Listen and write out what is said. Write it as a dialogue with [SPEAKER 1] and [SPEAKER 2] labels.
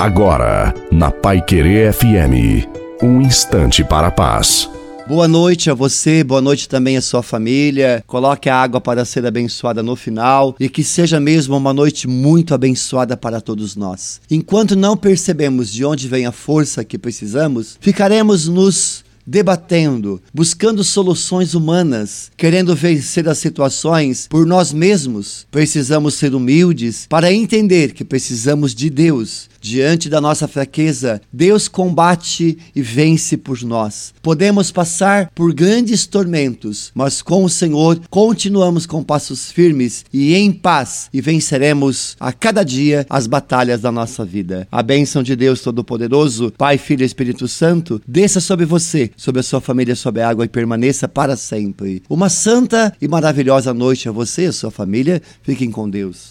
[SPEAKER 1] Agora, na Pai Querer FM, um instante para a paz.
[SPEAKER 2] Boa noite a você, boa noite também à sua família. Coloque a água para ser abençoada no final e que seja mesmo uma noite muito abençoada para todos nós. Enquanto não percebemos de onde vem a força que precisamos, ficaremos nos debatendo, buscando soluções humanas, querendo vencer as situações por nós mesmos. Precisamos ser humildes para entender que precisamos de Deus. Diante da nossa fraqueza, Deus combate e vence por nós. Podemos passar por grandes tormentos, mas com o Senhor continuamos com passos firmes e em paz e venceremos a cada dia as batalhas da nossa vida. A bênção de Deus Todo-Poderoso, Pai, Filho e Espírito Santo, desça sobre você sobre a sua família, sobre a água e permaneça para sempre. Uma santa e maravilhosa noite a você e a sua família. Fiquem com Deus.